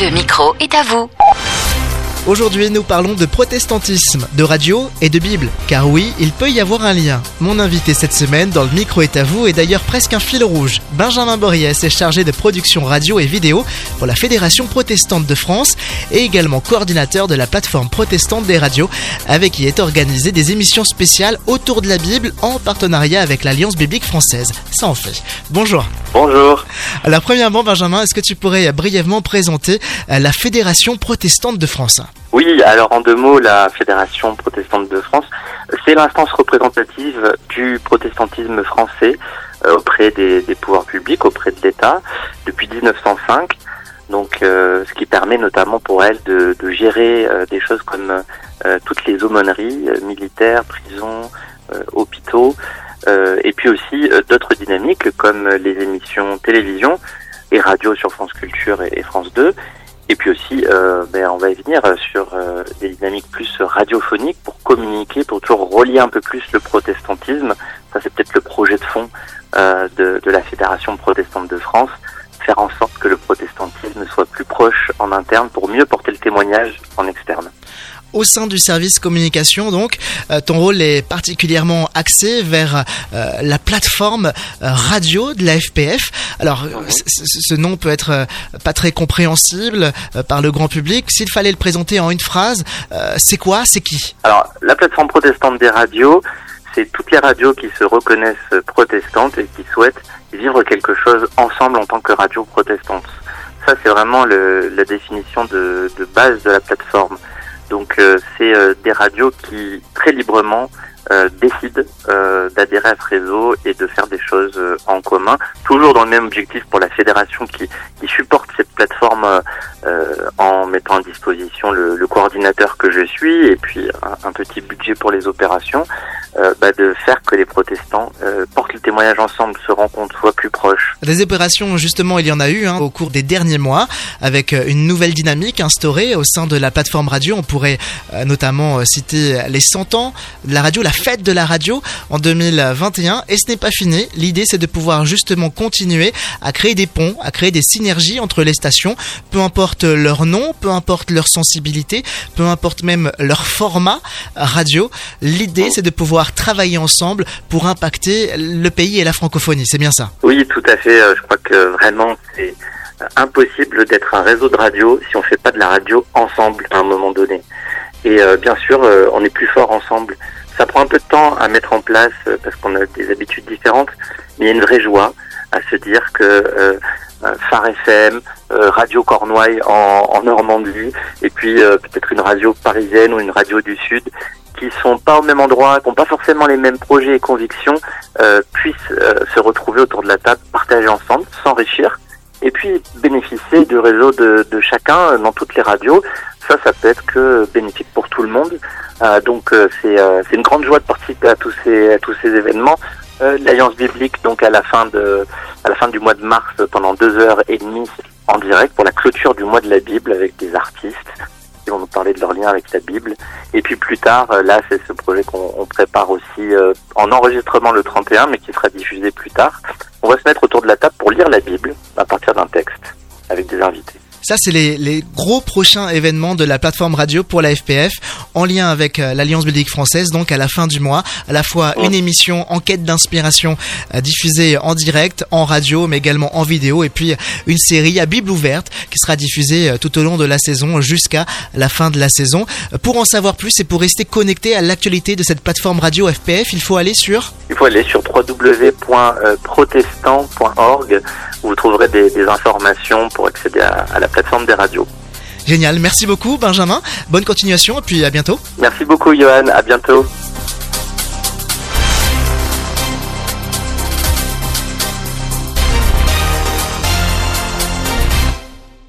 Le micro est à vous. Aujourd'hui, nous parlons de protestantisme, de radio et de Bible. Car oui, il peut y avoir un lien. Mon invité cette semaine dans le micro est à vous est d'ailleurs presque un fil rouge. Benjamin Boriès est chargé de production radio et vidéo pour la Fédération protestante de France et également coordinateur de la plateforme protestante des radios avec qui est organisé des émissions spéciales autour de la Bible en partenariat avec l'Alliance biblique française. Ça en fait. Bonjour. Bonjour. Alors premièrement, Benjamin, est-ce que tu pourrais brièvement présenter euh, la Fédération protestante de France? Oui, alors en deux mots, la Fédération protestante de France, c'est l'instance représentative du protestantisme français euh, auprès des, des pouvoirs publics, auprès de l'État, depuis 1905. Donc, euh, ce qui permet notamment pour elle de, de gérer euh, des choses comme euh, toutes les aumôneries euh, militaires, prisons, euh, hôpitaux, et puis aussi d'autres dynamiques comme les émissions télévision et radio sur France Culture et France 2. Et puis aussi, euh, ben, on va y venir euh, sur euh, des dynamiques plus radiophoniques pour communiquer, pour toujours relier un peu plus le protestantisme. Ça, c'est peut-être le projet de fond euh, de, de la Fédération protestante de France, faire en sorte que le protestantisme soit plus proche en interne pour mieux porter le témoignage en externe. Au sein du service communication, donc, euh, ton rôle est particulièrement axé vers euh, la plateforme euh, radio de la FPF. Alors, Mhm. ce nom peut être pas très compréhensible par le grand public. S'il fallait le présenter en une phrase, c'est quoi? C'est qui? Alors, la plateforme protestante des radios, c'est toutes les radios qui se reconnaissent protestantes et qui souhaitent vivre quelque chose ensemble en tant que radio protestante. Ça, c'est vraiment le- la définition de, de base de la plateforme. Donc, euh, c'est euh, des radios qui, très librement, euh, décident euh, d'adhérer à ce réseau et de faire des choses euh, en commun, toujours dans le même objectif pour la fédération qui, qui supporte cette plateforme euh, en mettant à disposition le, le coordinateur que je suis et puis un, petit budget pour les opérations, bah, de faire que les protestants euh, le témoignage ensemble, se rencontrent, soient plus proches. Des opérations, justement, il y en a eu hein, au cours des derniers mois, avec euh, une nouvelle dynamique instaurée au sein de la plateforme radio. On pourrait euh, notamment euh, citer les 100 ans de la radio, la fête de la radio en 2021. Et ce n'est pas fini. L'idée, c'est de pouvoir justement continuer à créer des ponts, à créer des synergies entre les stations, peu importe leur nom, peu importe leur sensibilité, peu importe même leur format radio. L'idée, c'est de pouvoir travailler ensemble pour impacter le pays et la francophonie. C'est bien ça. Oui, tout à fait. Euh, Je crois que vraiment c'est euh, impossible d'être un réseau de radio si on fait pas de la radio ensemble à un moment donné. Et euh, bien sûr, on est plus fort ensemble. Ça prend un peu de temps à mettre en place parce qu'on a des habitudes différentes, mais il y a une vraie joie à se dire que Phare FM, Radio Cornouailles en, en Normandie, et puis peut-être une radio parisienne ou une radio du Sud, qui sont pas au même endroit, qui n'ont pas forcément les mêmes projets et convictions, euh, puissent euh, se retrouver autour de la table, partager ensemble, s'enrichir, et puis bénéficier du réseau de, chacun dans toutes les radios. Ça, ça peut être que bénéfique pour tout le monde. Euh, donc c'est une grande joie de participer à tous ces à tous ces événements. L'Alliance biblique, donc à la fin de à la fin du mois de mars, pendant deux heures et demie en direct pour la clôture du mois de la Bible avec des artistes vont nous parler de leur lien avec la Bible. Et puis plus tard, euh, là, c'est ce projet qu'on on prépare aussi euh, en enregistrement le 31, mais qui sera diffusé plus tard. On va se mettre autour de la table pour lire la Bible à partir d'un texte avec des invités. Ça, c'est les, les gros prochains événements de la plateforme radio pour la FPF, en lien avec euh, l'Alliance biblique française, donc à la fin du mois, à la fois une émission enquête d'inspiration euh, diffusée en direct, en radio, mais également en vidéo, et puis une série à Bible ouverte qui sera diffusée euh, tout au long de la saison jusqu'à la fin de la saison. Pour en savoir plus et pour rester connecté à l'actualité de cette plateforme radio FPF, il faut aller sur... Il faut aller sur www.protestant.org où vous trouverez des, des informations pour accéder à, à la plateforme des radios. Génial, merci beaucoup Benjamin, bonne continuation et puis à bientôt. Merci beaucoup Johan, à bientôt.